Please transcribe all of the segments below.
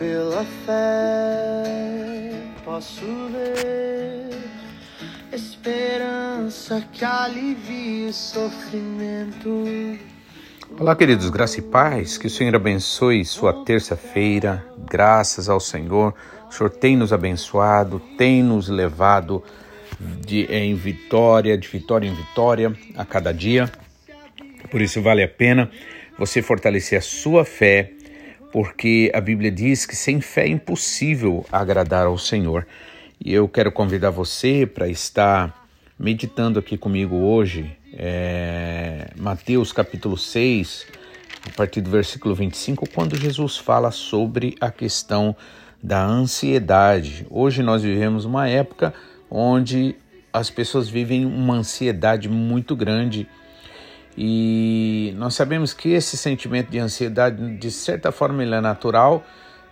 pela fé posso ver esperança que alivia o sofrimento. Olá, queridos, graça e paz, que o Senhor abençoe sua terça-feira, graças ao Senhor. O Senhor tem nos abençoado, tem nos levado de, em vitória, de vitória em vitória a cada dia. Por isso vale a pena você fortalecer a sua fé, porque a Bíblia diz que sem fé é impossível agradar ao Senhor. E eu quero convidar você para estar meditando aqui comigo hoje, é, Mateus capítulo 6, a partir do versículo 25, quando Jesus fala sobre a questão da ansiedade. Hoje nós vivemos uma época onde as pessoas vivem uma ansiedade muito grande e nós sabemos que esse sentimento de ansiedade, de certa forma, ele é natural.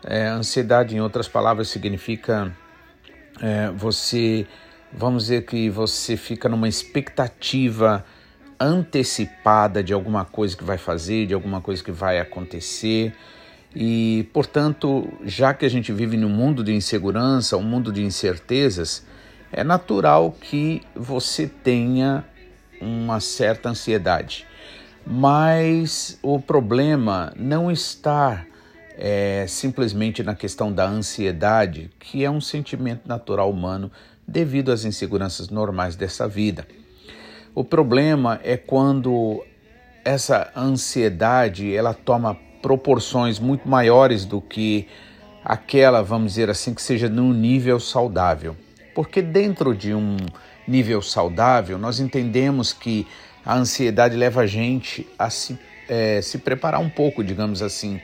É, ansiedade, em outras palavras, significa é, você, vamos dizer que você fica numa expectativa antecipada de alguma coisa que vai fazer, de alguma coisa que vai acontecer. E, portanto, já que a gente vive num mundo de insegurança, um mundo de incertezas, é natural que você tenha uma certa ansiedade. Mas o problema não está é, simplesmente na questão da ansiedade, que é um sentimento natural humano devido às inseguranças normais dessa vida. O problema é quando essa ansiedade ela toma proporções muito maiores do que aquela, vamos dizer assim, que seja num nível saudável. Porque dentro de um nível saudável, nós entendemos que a ansiedade leva a gente a se, é, se preparar um pouco, digamos assim.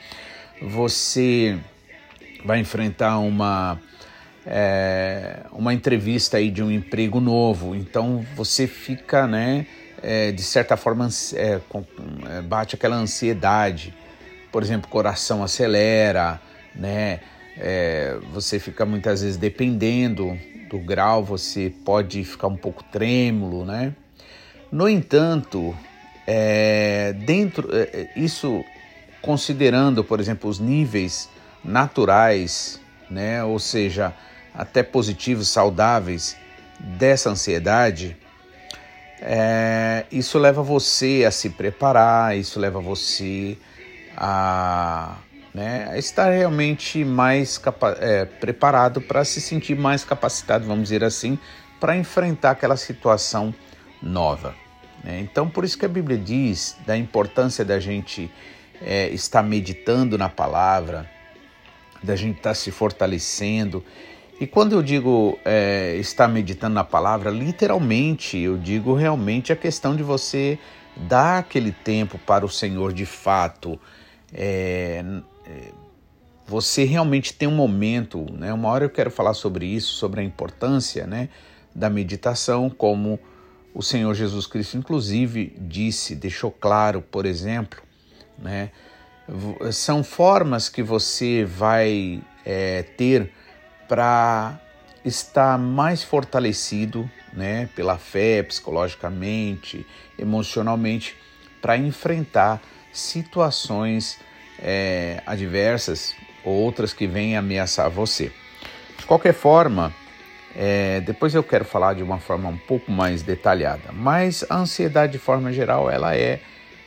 Você vai enfrentar uma, é, uma entrevista aí de um emprego novo, então você fica, né, é, de certa forma, é, é, bate aquela ansiedade. Por exemplo, coração acelera, né? É, você fica muitas vezes dependendo do grau, você pode ficar um pouco trêmulo, né? No entanto, é, dentro é, isso considerando, por exemplo, os níveis naturais, né, ou seja, até positivos, saudáveis dessa ansiedade, é, isso leva você a se preparar, isso leva você a né, estar realmente mais é, preparado para se sentir mais capacitado, vamos dizer assim, para enfrentar aquela situação nova. Né? Então, por isso que a Bíblia diz da importância da gente é, estar meditando na palavra, da gente estar se fortalecendo. E quando eu digo é, estar meditando na palavra, literalmente eu digo realmente a questão de você dar aquele tempo para o Senhor de fato. É, é, você realmente tem um momento, né? Uma hora eu quero falar sobre isso, sobre a importância, né, da meditação, como o Senhor Jesus Cristo, inclusive, disse, deixou claro, por exemplo, né? São formas que você vai é, ter para estar mais fortalecido, né, pela fé, psicologicamente, emocionalmente, para enfrentar situações é, adversas ou outras que venham ameaçar você. De qualquer forma, é, depois eu quero falar de uma forma um pouco mais detalhada, mas a ansiedade de forma geral ela é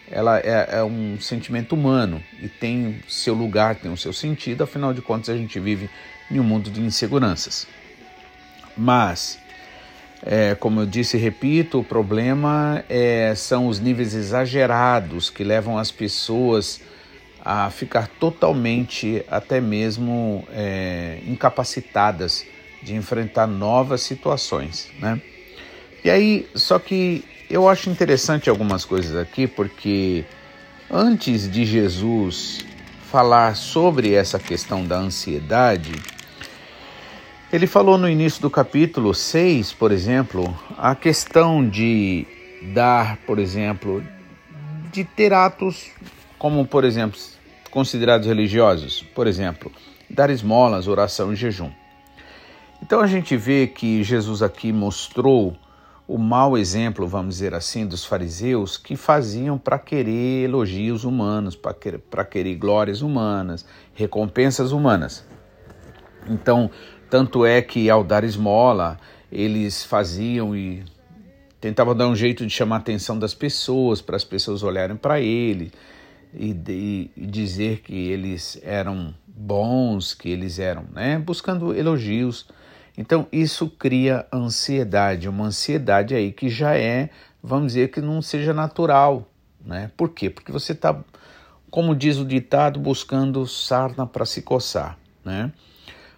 ela é, é, um sentimento humano e tem seu lugar, tem o seu sentido, afinal de contas a gente vive em um mundo de inseguranças. Mas, é, como eu disse e repito, o problema é, são os níveis exagerados que levam as pessoas a ficar totalmente, até mesmo é, incapacitadas de enfrentar novas situações, né? E aí, só que eu acho interessante algumas coisas aqui, porque antes de Jesus falar sobre essa questão da ansiedade, ele falou no início do capítulo 6, por exemplo, a questão de dar, por exemplo, de ter atos como, por exemplo, considerados religiosos, por exemplo, dar esmolas, oração e jejum. Então a gente vê que Jesus aqui mostrou o mau exemplo, vamos dizer assim, dos fariseus que faziam para querer elogios humanos, para querer, querer glórias humanas, recompensas humanas. Então, tanto é que ao dar esmola, eles faziam e tentavam dar um jeito de chamar a atenção das pessoas, para as pessoas olharem para ele e, e, e, dizer que eles eram bons, que eles eram, né, buscando elogios então isso cria ansiedade, uma ansiedade aí que já é, vamos dizer, que não seja natural. Né? Por quê? Porque você está, como diz o ditado, buscando sarna para se coçar. Né?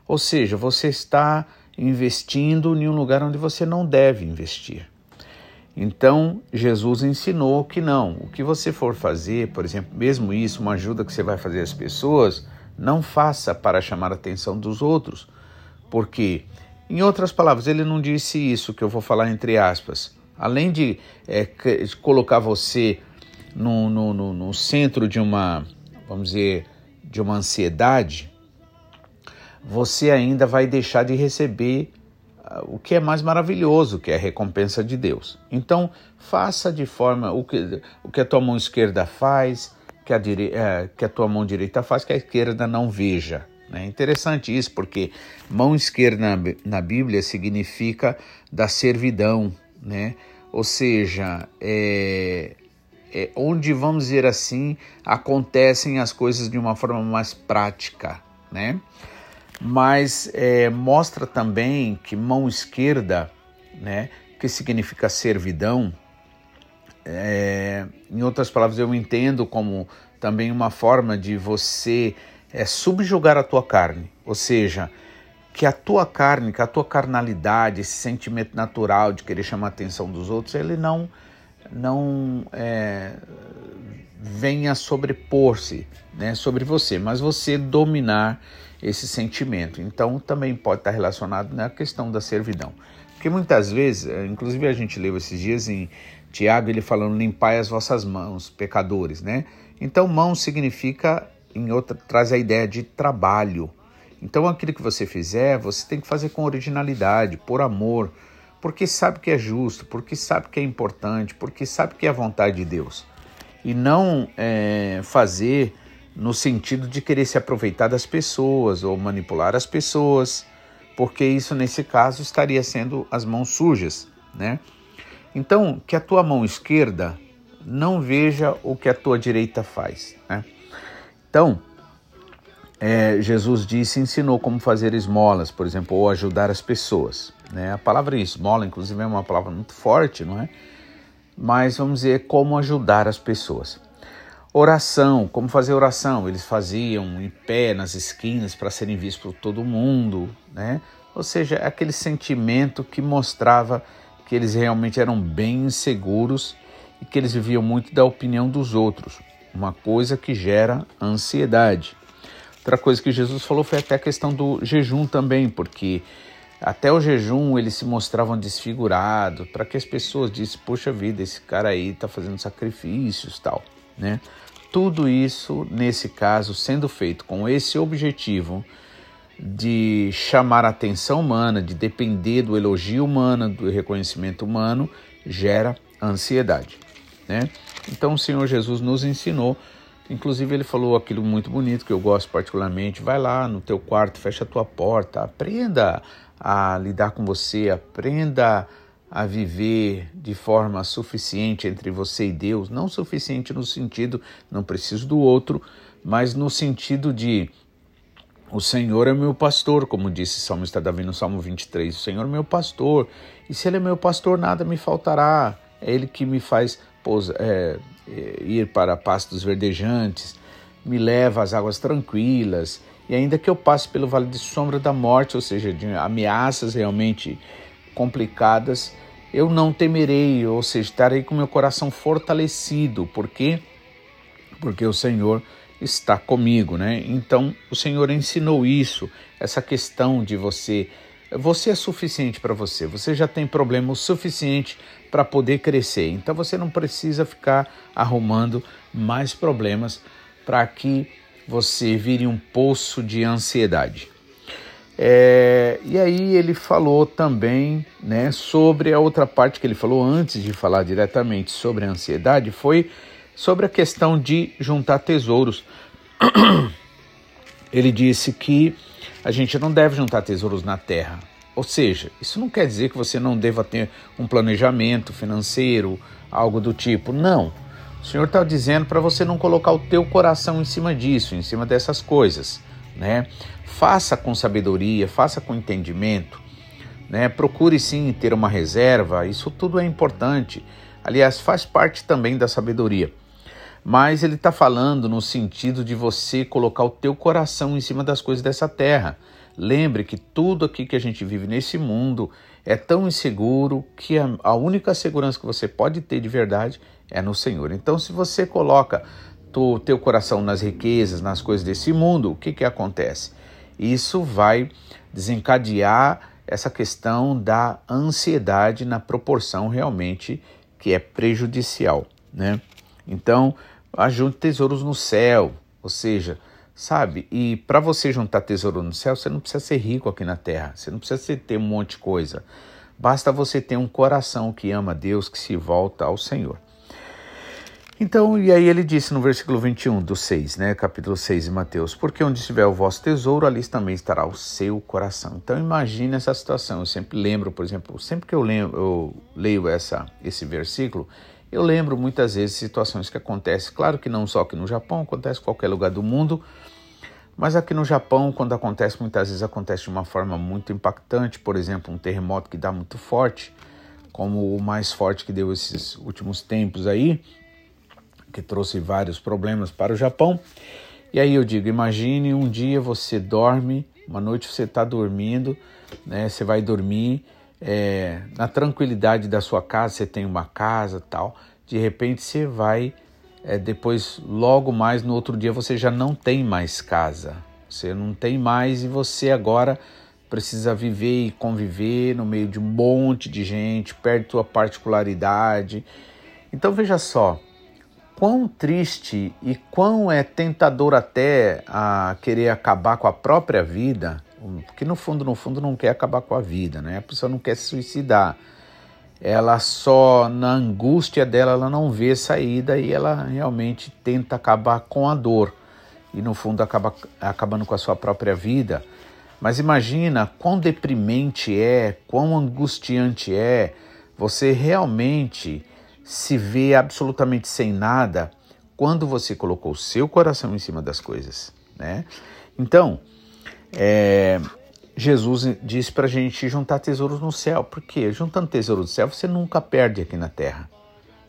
Ou seja, você está investindo em um lugar onde você não deve investir. Então, Jesus ensinou que não. O que você for fazer, por exemplo, mesmo isso, uma ajuda que você vai fazer às pessoas, não faça para chamar a atenção dos outros. Porque em outras palavras, ele não disse isso que eu vou falar entre aspas. Além de é, colocar você no, no, no, no centro de uma, vamos dizer, de uma ansiedade, você ainda vai deixar de receber o que é mais maravilhoso, que é a recompensa de Deus. Então, faça de forma o que, o que a tua mão esquerda faz, que a, dire, é, que a tua mão direita faz, que a esquerda não veja. É interessante isso, porque mão esquerda na, na Bíblia significa da servidão, né? Ou seja, é, é onde, vamos dizer assim, acontecem as coisas de uma forma mais prática, né? Mas é, mostra também que mão esquerda, né, que significa servidão, é, em outras palavras, eu entendo como também uma forma de você é subjugar a tua carne, ou seja, que a tua carne, que a tua carnalidade, esse sentimento natural de querer chamar a atenção dos outros, ele não não é, venha sobrepor-se né, sobre você, mas você dominar esse sentimento. Então também pode estar relacionado na questão da servidão. Porque muitas vezes, é, inclusive a gente leu esses dias em Tiago, ele falando, limpai as vossas mãos, pecadores, né? Então mão significa em outra traz a ideia de trabalho. Então aquilo que você fizer, você tem que fazer com originalidade, por amor, porque sabe que é justo, porque sabe que é importante, porque sabe que é a vontade de Deus. E não é, fazer no sentido de querer se aproveitar das pessoas ou manipular as pessoas, porque isso nesse caso estaria sendo as mãos sujas, né? Então, que a tua mão esquerda não veja o que a tua direita faz, né? Então, é, Jesus disse, ensinou como fazer esmolas, por exemplo, ou ajudar as pessoas. Né? A palavra esmola, inclusive, é uma palavra muito forte, não é? Mas vamos dizer como ajudar as pessoas. Oração, como fazer oração? Eles faziam em pé nas esquinas para serem vistos por todo mundo, né? Ou seja, aquele sentimento que mostrava que eles realmente eram bem inseguros e que eles viviam muito da opinião dos outros uma coisa que gera ansiedade. Outra coisa que Jesus falou foi até a questão do jejum também, porque até o jejum eles se mostravam desfigurados, para que as pessoas dissem, poxa vida, esse cara aí está fazendo sacrifícios tal, né? Tudo isso, nesse caso, sendo feito com esse objetivo de chamar a atenção humana, de depender do elogio humano, do reconhecimento humano, gera ansiedade. Né? Então o Senhor Jesus nos ensinou, inclusive ele falou aquilo muito bonito que eu gosto particularmente, vai lá no teu quarto, fecha a tua porta, aprenda a lidar com você, aprenda a viver de forma suficiente entre você e Deus, não suficiente no sentido não preciso do outro, mas no sentido de o Senhor é meu pastor, como disse o salmista Davi no Salmo 23, o Senhor é meu pastor, e se ele é meu pastor, nada me faltará. É ele que me faz é, é, ir para pastos verdejantes, me leva às águas tranquilas, e ainda que eu passe pelo vale de sombra da morte, ou seja, de ameaças realmente complicadas, eu não temerei, ou seja, estarei com meu coração fortalecido, por quê? Porque o Senhor está comigo, né? Então, o Senhor ensinou isso, essa questão de você você é suficiente para você, você já tem problema o suficiente para poder crescer. Então você não precisa ficar arrumando mais problemas para que você vire um poço de ansiedade. É, e aí ele falou também né, sobre a outra parte que ele falou antes de falar diretamente sobre a ansiedade, foi sobre a questão de juntar tesouros. Ele disse que a gente não deve juntar tesouros na terra. Ou seja, isso não quer dizer que você não deva ter um planejamento financeiro, algo do tipo. Não. O Senhor está dizendo para você não colocar o teu coração em cima disso, em cima dessas coisas, né? Faça com sabedoria, faça com entendimento, né? Procure sim ter uma reserva, isso tudo é importante. Aliás, faz parte também da sabedoria. Mas ele está falando no sentido de você colocar o teu coração em cima das coisas dessa terra. Lembre que tudo aqui que a gente vive nesse mundo é tão inseguro que a, única segurança que você pode ter de verdade é no Senhor. Então, se você coloca o teu coração nas riquezas, nas coisas desse mundo, o que, que acontece? Isso vai desencadear essa questão da ansiedade na proporção realmente que é prejudicial, né? Então, ajunte tesouros no céu, ou seja, sabe? E para você juntar tesouro no céu, você não precisa ser rico aqui na terra, você não precisa ter um monte de coisa. Basta você ter um coração que ama Deus, que se volta ao Senhor. Então, e aí ele disse no versículo 21 do 6, né, capítulo 6 de Mateus, porque onde estiver o vosso tesouro, ali também estará o seu coração. Então imagine essa situação, eu sempre lembro, por exemplo, sempre que eu, lembro, eu leio essa, esse versículo, eu lembro muitas vezes situações que acontecem, claro que não só aqui no Japão, acontece em qualquer lugar do mundo, mas aqui no Japão, quando acontece, muitas vezes acontece de uma forma muito impactante, por exemplo, um terremoto que dá muito forte, como o mais forte que deu esses últimos tempos aí, que trouxe vários problemas para o Japão. E aí eu digo, imagine um dia você dorme, uma noite você está dormindo, né? Você vai dormir é, na tranquilidade da sua casa, você tem uma casa tal, de repente você vai, é, depois, logo mais no outro dia, você já não tem mais casa, você não tem mais e você agora precisa viver e conviver no meio de um monte de gente, perde tua particularidade. Então veja só, quão triste e quão é tentador até a querer acabar com a própria vida porque no fundo, no fundo, não quer acabar com a vida, né? A pessoa não quer se suicidar. Ela só, na angústia dela, ela não vê saída e ela realmente tenta acabar com a dor. E no fundo acaba acabando com a sua própria vida. Mas imagina quão deprimente é, quão angustiante é você realmente se vê absolutamente sem nada quando você colocou o seu coração em cima das coisas, né? Então, é, Jesus disse para a gente juntar tesouros no céu, porque juntando tesouros no céu você nunca perde aqui na terra,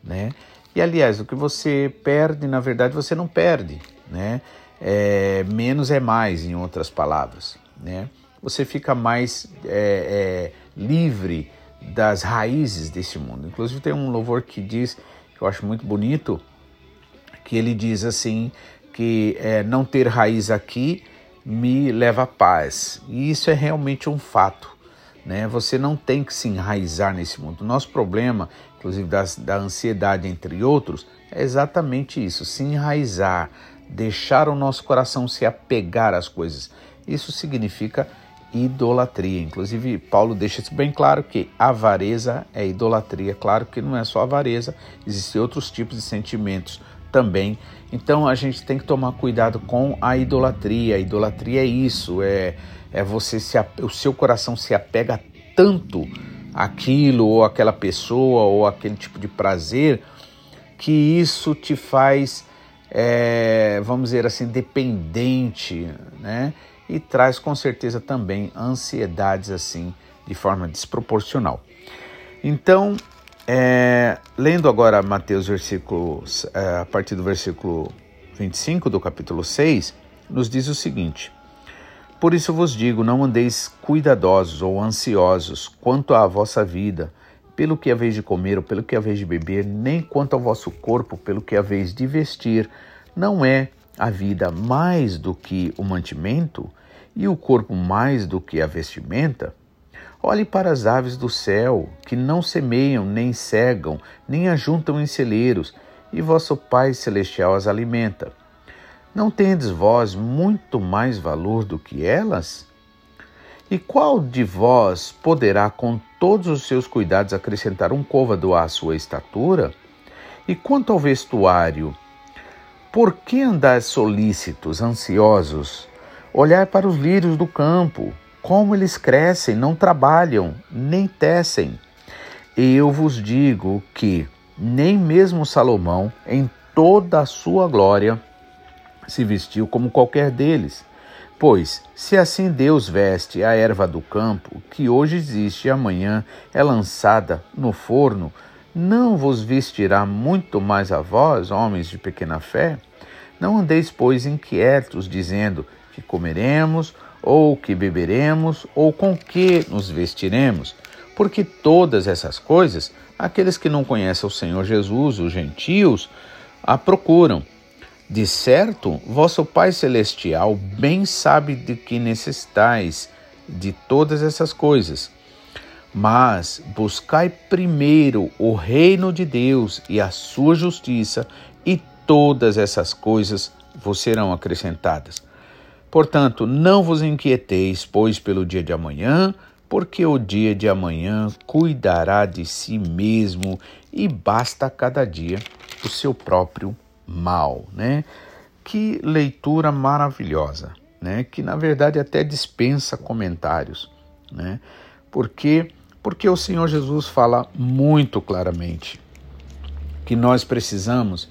né? E aliás, o que você perde, na verdade, você não perde, né? É, menos é mais, em outras palavras, né? Você fica mais é, é, livre das raízes desse mundo. Inclusive tem um louvor que diz, que eu acho muito bonito, que ele diz assim que é, não ter raiz aqui me leva à paz. E isso é realmente um fato. Né? Você não tem que se enraizar nesse mundo. O nosso problema, inclusive das, da ansiedade, entre outros, é exatamente isso: se enraizar, deixar o nosso coração se apegar às coisas. Isso significa idolatria. Inclusive, Paulo deixa isso bem claro que avareza é idolatria. Claro que não é só avareza, existem outros tipos de sentimentos também. Então a gente tem que tomar cuidado com a idolatria. A idolatria é isso, é, é você se o seu coração se apega tanto àquilo ou àquela pessoa ou aquele tipo de prazer que isso te faz, é, vamos dizer assim, dependente, né? E traz com certeza também ansiedades assim de forma desproporcional. Então, é, lendo agora Mateus versículo, é, a partir do versículo 25 do capítulo 6, nos diz o seguinte: Por isso vos digo, não andeis cuidadosos ou ansiosos quanto à vossa vida, pelo que haveis de comer ou pelo que haveis de beber, nem quanto ao vosso corpo, pelo que haveis de vestir. Não é a vida mais do que o mantimento, e o corpo mais do que a vestimenta? Olhe para as aves do céu, que não semeiam, nem cegam, nem ajuntam em celeiros, e vosso Pai Celestial as alimenta. Não tendes vós muito mais valor do que elas? E qual de vós poderá, com todos os seus cuidados, acrescentar um côvado à sua estatura? E quanto ao vestuário, por que andar solícitos, ansiosos? Olhar para os lírios do campo, como eles crescem, não trabalham, nem tecem. Eu vos digo que nem mesmo Salomão, em toda a sua glória, se vestiu como qualquer deles. Pois, se assim Deus veste a erva do campo, que hoje existe e amanhã é lançada no forno, não vos vestirá muito mais a vós, homens de pequena fé? Não andeis, pois, inquietos, dizendo que comeremos, ou que beberemos, ou com que nos vestiremos, porque todas essas coisas, aqueles que não conhecem o Senhor Jesus, os gentios, a procuram. De certo, vosso Pai Celestial bem sabe de que necessitais de todas essas coisas. Mas buscai primeiro o reino de Deus e a sua justiça, e todas essas coisas vos serão acrescentadas. Portanto, não vos inquieteis, pois, pelo dia de amanhã, porque o dia de amanhã cuidará de si mesmo e basta cada dia o seu próprio mal, né? Que leitura maravilhosa, né? Que na verdade até dispensa comentários, né? Porque porque o Senhor Jesus fala muito claramente que nós precisamos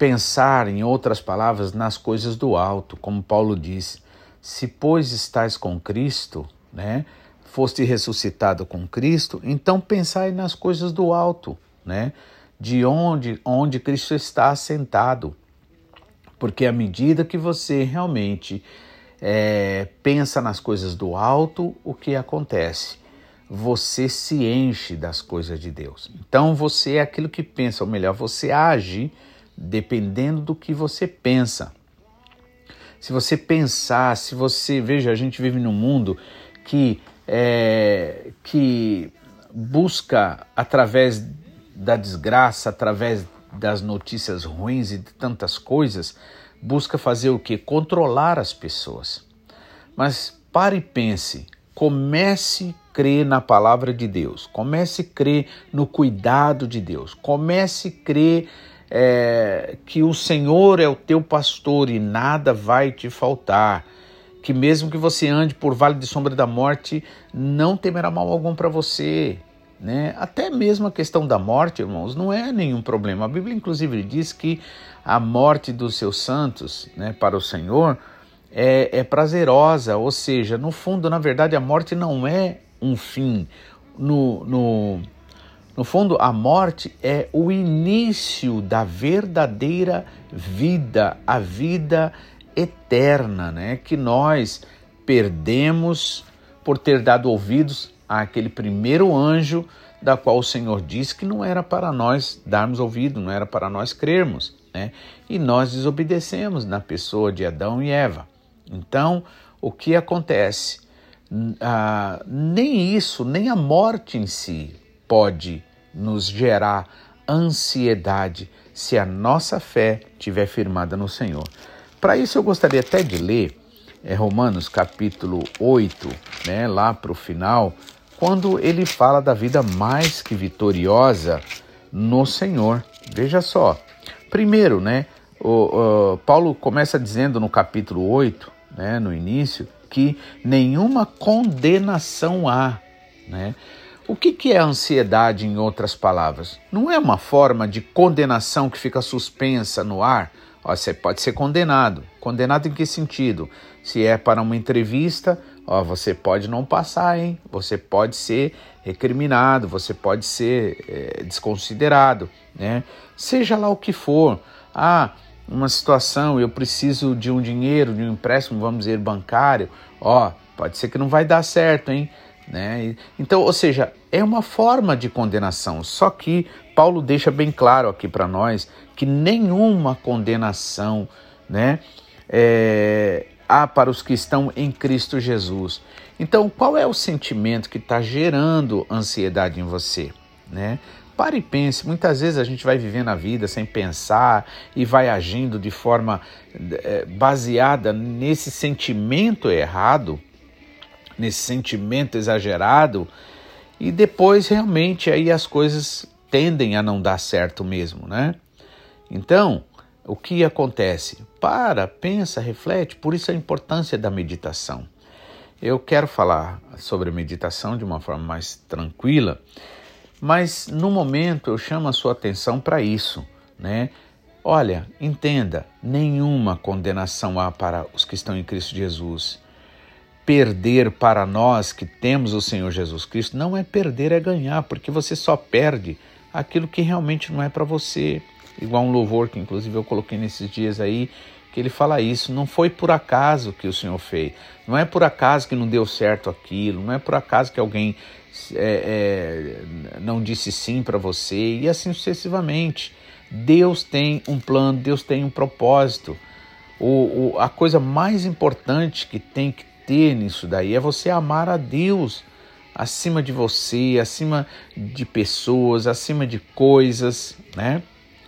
pensar, em outras palavras, nas coisas do alto, como Paulo diz: se pois estais com Cristo, né, foste ressuscitado com Cristo, então pensai nas coisas do alto, né, de onde onde Cristo está assentado, porque à medida que você realmente é, pensa nas coisas do alto, o que acontece? Você se enche das coisas de Deus. Então você é aquilo que pensa, ou melhor, você age dependendo do que você pensa. Se você pensar, se você. Veja, a gente vive num mundo que, é, que busca, através da desgraça, através das notícias ruins e de tantas coisas, busca fazer o que? Controlar as pessoas. Mas pare e pense, comece a crer na palavra de Deus, comece a crer no cuidado de Deus, comece a crer é, que o Senhor é o teu pastor e nada vai te faltar. Que mesmo que você ande por vale de sombra da morte, não temerá mal algum para você. Né? Até mesmo a questão da morte, irmãos, não é nenhum problema. A Bíblia, inclusive, diz que a morte dos seus santos né, para o Senhor é, é prazerosa, ou seja, no fundo, na verdade, a morte não é um fim. No, no, no fundo, a morte é o início da verdadeira vida, a vida eterna, né? Que nós perdemos por ter dado ouvidos àquele primeiro anjo da qual o Senhor disse que não era para nós darmos ouvido, não era para nós crermos, né? E nós desobedecemos na pessoa de Adão e Eva. Então, o que acontece? Ah, nem isso, nem a morte em si pode nos gerar ansiedade se a nossa fé estiver firmada no Senhor. Para isso eu gostaria até de ler é, Romanos capítulo 8, né, lá para o final, quando ele fala da vida mais que vitoriosa no Senhor. Veja só, primeiro, né, o, o, Paulo começa dizendo no capítulo 8, né, no início, que nenhuma condenação há, né? O que, que é ansiedade, em outras palavras? Não é uma forma de condenação que fica suspensa no ar? Ó, você pode ser condenado. Condenado em que sentido? Se é para uma entrevista, ó, você pode não passar, hein? Você pode ser recriminado, você pode ser é, desconsiderado, né? Seja lá o que for. Ah, uma situação, eu preciso de um dinheiro, de um empréstimo, vamos dizer, bancário. Ó, pode ser que não vai dar certo, hein? Né? Então, ou seja, é uma forma de condenação, só que Paulo deixa bem claro aqui para nós que nenhuma condenação né, é, há para os que estão em Cristo Jesus. Então, qual é o sentimento que está gerando ansiedade em você? Né? Pare e pense, muitas vezes a gente vai vivendo a vida sem pensar e vai agindo de forma é, baseada nesse sentimento errado nesse sentimento exagerado e depois realmente aí as coisas tendem a não dar certo mesmo, né? Então, o que acontece? Para, pensa, reflete, por isso a importância da meditação. Eu quero falar sobre meditação de uma forma mais tranquila, mas no momento eu chamo a sua atenção para isso, né? Olha, entenda, nenhuma condenação há para os que estão em Cristo Jesus. Perder para nós que temos o Senhor Jesus Cristo não é perder, é ganhar, porque você só perde aquilo que realmente não é para você. Igual um louvor que inclusive eu coloquei nesses dias aí, que ele fala isso, não foi por acaso que o Senhor fez, não é por acaso que não deu certo aquilo, não é por acaso que alguém é, é, não disse sim para você e assim sucessivamente. Deus tem um plano, Deus tem um propósito. O, o, a coisa mais importante que tem que ter nisso daí é você amar a Deus acima de você, acima de pessoas, acima de coisas, né?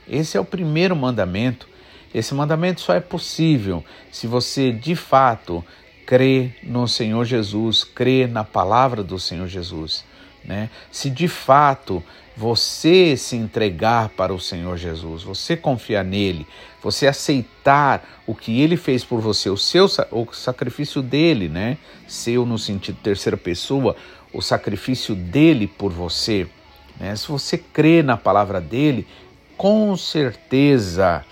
Esse é o primeiro mandamento. Esse mandamento só é possível se você de fato crê no Senhor Jesus, crê na palavra do Senhor Jesus. Né? Se de fato você se entregar para o Senhor Jesus, você confiar nele, você aceitar o que ele fez por você, o seu o sacrifício dele, né? Seu no sentido terceira pessoa, o sacrifício dele por você, né? Se você crê na palavra dele, com certeza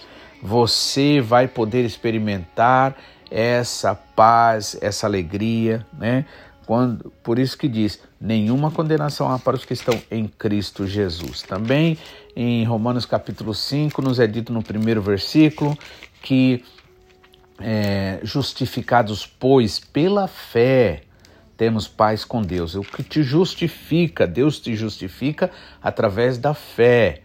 você vai poder experimentar essa paz, essa alegria, né? Quando, por isso que diz: nenhuma condenação há para os que estão em Cristo Jesus. Também em Romanos capítulo 5, nos é dito no primeiro versículo que é, justificados, pois, pela fé, temos paz com Deus. O que te justifica, Deus te justifica através da fé.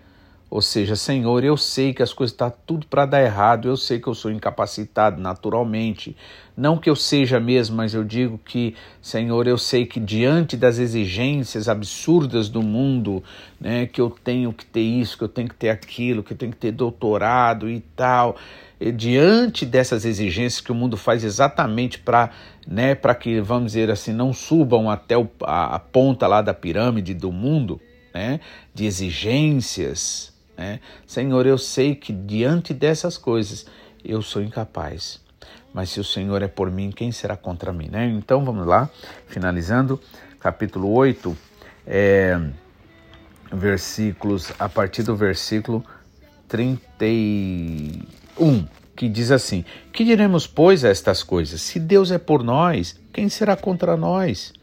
Ou seja, Senhor, eu sei que as coisas estão tá tudo para dar errado, eu sei que eu sou incapacitado naturalmente. Não que eu seja mesmo, mas eu digo que, Senhor, eu sei que diante das exigências absurdas do mundo, né, que eu tenho que ter isso, que eu tenho que ter aquilo, que eu tenho que ter doutorado e tal, e diante dessas exigências que o mundo faz exatamente para né, para que, vamos dizer assim, não subam até o, a, a ponta lá da pirâmide do mundo, né, de exigências, né? Senhor, eu sei que diante dessas coisas eu sou incapaz. Mas se o Senhor é por mim, quem será contra mim? Né? Então vamos lá, finalizando, capítulo 8, é, versículos, a partir do versículo 31, que diz assim: Que diremos, pois, a estas coisas? Se Deus é por nós, quem será contra nós?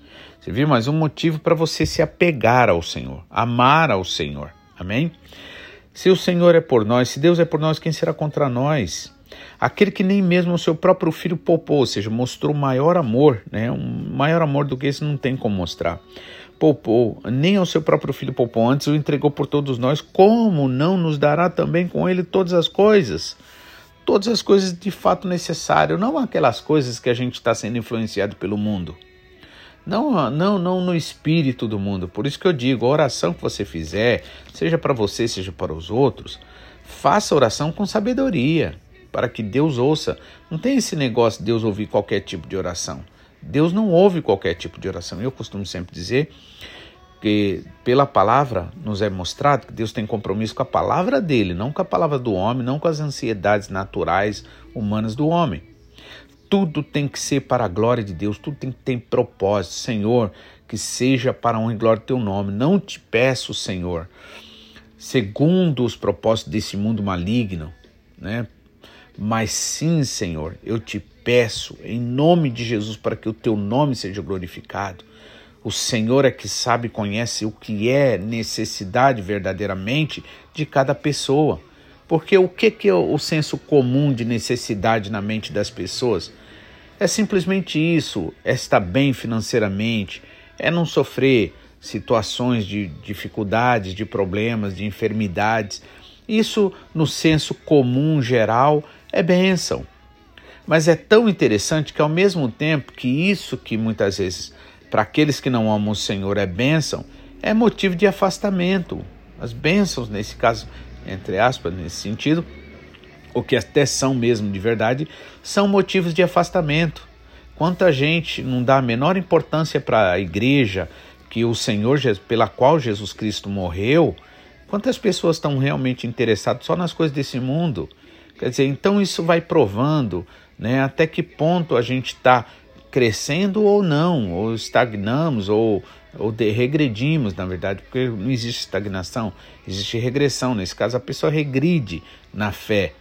Você viu mais um motivo para você se apegar ao Senhor, amar ao Senhor. Amém? Se o Senhor é por nós, se Deus é por nós, quem será contra nós? Aquele que nem mesmo o seu próprio filho poupou, ou seja, mostrou maior amor, né? um maior amor do que esse não tem como mostrar. Poupou, nem ao seu próprio filho poupou, antes o entregou por todos nós, como não nos dará também com ele todas as coisas? Todas as coisas de fato necessárias, não aquelas coisas que a gente está sendo influenciado pelo mundo. Não, não, não no espírito do mundo. Por isso que eu digo, a oração que você fizer, seja para você, seja para os outros, faça oração com sabedoria, para que Deus ouça. Não tem esse negócio de Deus ouvir qualquer tipo de oração. Deus não ouve qualquer tipo de oração. Eu costumo sempre dizer que pela palavra nos é mostrado que Deus tem compromisso com a palavra dele, não com a palavra do homem, não com as ansiedades naturais humanas do homem. Tudo tem que ser para a glória de Deus, tudo tem que ter propósito. Senhor, que seja para a honra e glória do teu nome. Não te peço, Senhor, segundo os propósitos desse mundo maligno, né? Mas sim, Senhor, eu te peço em nome de Jesus para que o teu nome seja glorificado. O Senhor é que sabe e conhece o que é necessidade verdadeiramente de cada pessoa. Porque o que, que é o senso comum de necessidade na mente das pessoas? É simplesmente isso, é estar bem financeiramente, é não sofrer situações de dificuldades, de problemas, de enfermidades. Isso, no senso comum geral, é bênção. Mas é tão interessante que, ao mesmo tempo que isso que muitas vezes, para aqueles que não amam o Senhor, é bênção, é motivo de afastamento. As bênçãos, nesse caso, entre aspas, nesse sentido, o que até são mesmo de verdade, são motivos de afastamento. Quanta gente não dá a menor importância para a igreja que o Senhor pela qual Jesus Cristo morreu? Quantas pessoas estão realmente interessadas só nas coisas desse mundo? Quer dizer, então isso vai provando, né, até que ponto a gente está crescendo ou não, ou estagnamos, ou, ou de, regredimos, na verdade, porque não existe estagnação, existe regressão. Nesse caso, a pessoa regride na fé,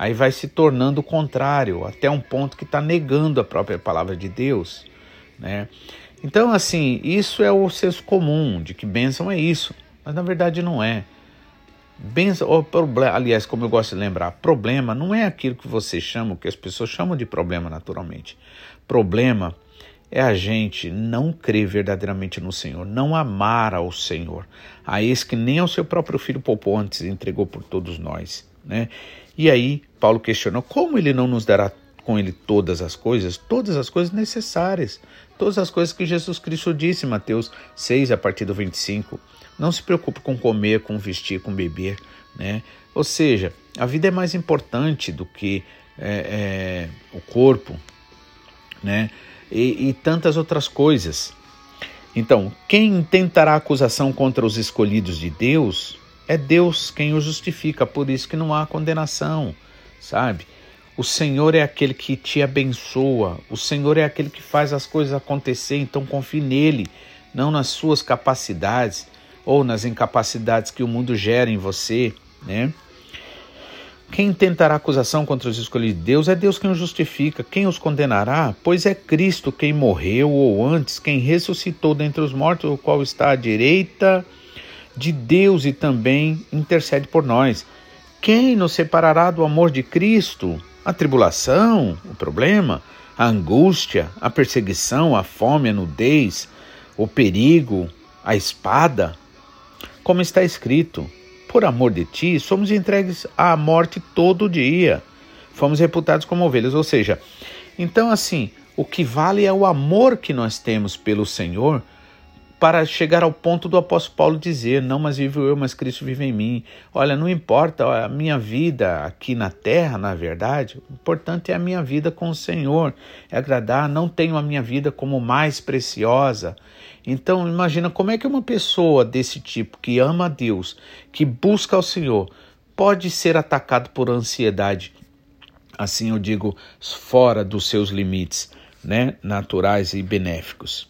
aí vai se tornando o contrário, até um ponto que está negando a própria palavra de Deus. Né? Então, assim, isso é o senso comum de que bênção é isso, mas na verdade não é. Benção, problema, aliás, como eu gosto de lembrar, problema não é aquilo que você chama, que as pessoas chamam de problema naturalmente. Problema é a gente não crer verdadeiramente no Senhor, não amar ao Senhor, a esse que nem ao seu próprio filho poupou antes entregou por todos nós, né? E aí Paulo questionou como ele não nos dará com ele todas as coisas, todas as coisas necessárias, todas as coisas que Jesus Cristo disse, Mateus 6 a partir do 25. Não se preocupe com comer, com vestir, com beber, né? Ou seja, a vida é mais importante do que é, é, o corpo, né? E, e tantas outras coisas. Então, quem tentará acusação contra os escolhidos de Deus é Deus quem o justifica, por isso que não há condenação, sabe? O Senhor é aquele que te abençoa, o Senhor é aquele que faz as coisas acontecer, então confie nele, não nas suas capacidades, ou nas incapacidades que o mundo gera em você, né? Quem tentará acusação contra os escolhidos de Deus é Deus quem os justifica. Quem os condenará? Pois é Cristo quem morreu, ou antes, quem ressuscitou dentre os mortos, o qual está à direita de Deus e também intercede por nós. Quem nos separará do amor de Cristo? A tribulação, o problema, a angústia, a perseguição, a fome, a nudez, o perigo, a espada? como está escrito: Por amor de ti, somos entregues à morte todo dia. Fomos reputados como ovelhas. Ou seja, então assim, o que vale é o amor que nós temos pelo Senhor para chegar ao ponto do apóstolo Paulo dizer: Não, mas vivo eu, mas Cristo vive em mim. Olha, não importa a minha vida aqui na terra, na verdade, o importante é a minha vida com o Senhor, é agradar. Não tenho a minha vida como mais preciosa. Então, imagina como é que uma pessoa desse tipo, que ama a Deus, que busca o Senhor, pode ser atacado por ansiedade, assim eu digo, fora dos seus limites né, naturais e benéficos.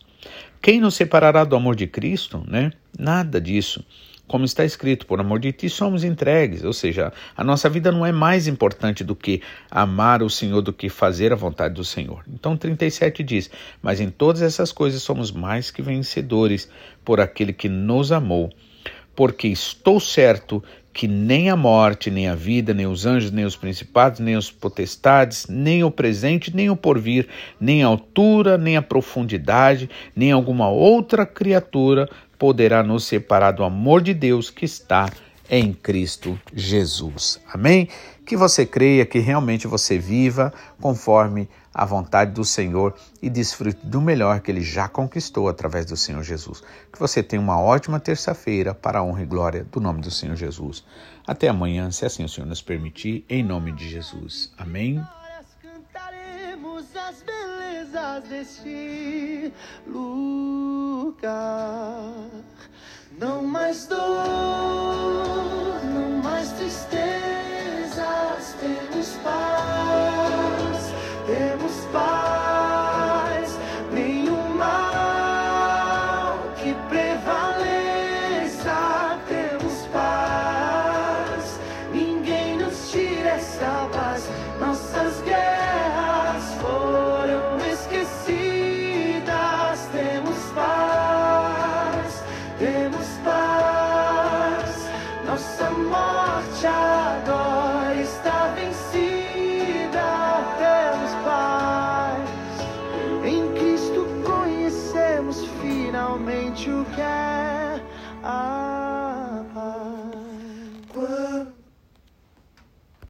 Quem nos separará do amor de Cristo? Né? Nada disso. Como está escrito, por amor de ti somos entregues, ou seja, a nossa vida não é mais importante do que amar o Senhor, do que fazer a vontade do Senhor. Então 37 diz: Mas em todas essas coisas somos mais que vencedores por aquele que nos amou. Porque estou certo que nem a morte, nem a vida, nem os anjos, nem os principados, nem os potestades, nem o presente, nem o porvir, nem a altura, nem a profundidade, nem alguma outra criatura poderá nos separar do amor de Deus que está em Cristo Jesus. Amém? Que você creia que realmente você viva conforme a vontade do Senhor e desfrute do melhor que ele já conquistou através do Senhor Jesus. Que você tenha uma ótima terça-feira para a honra e glória do nome do Senhor Jesus. Até amanhã, se assim o Senhor nos permitir, em nome de Jesus. Amém. As belezas deste lugar. Não mais dor, não mais tristezas,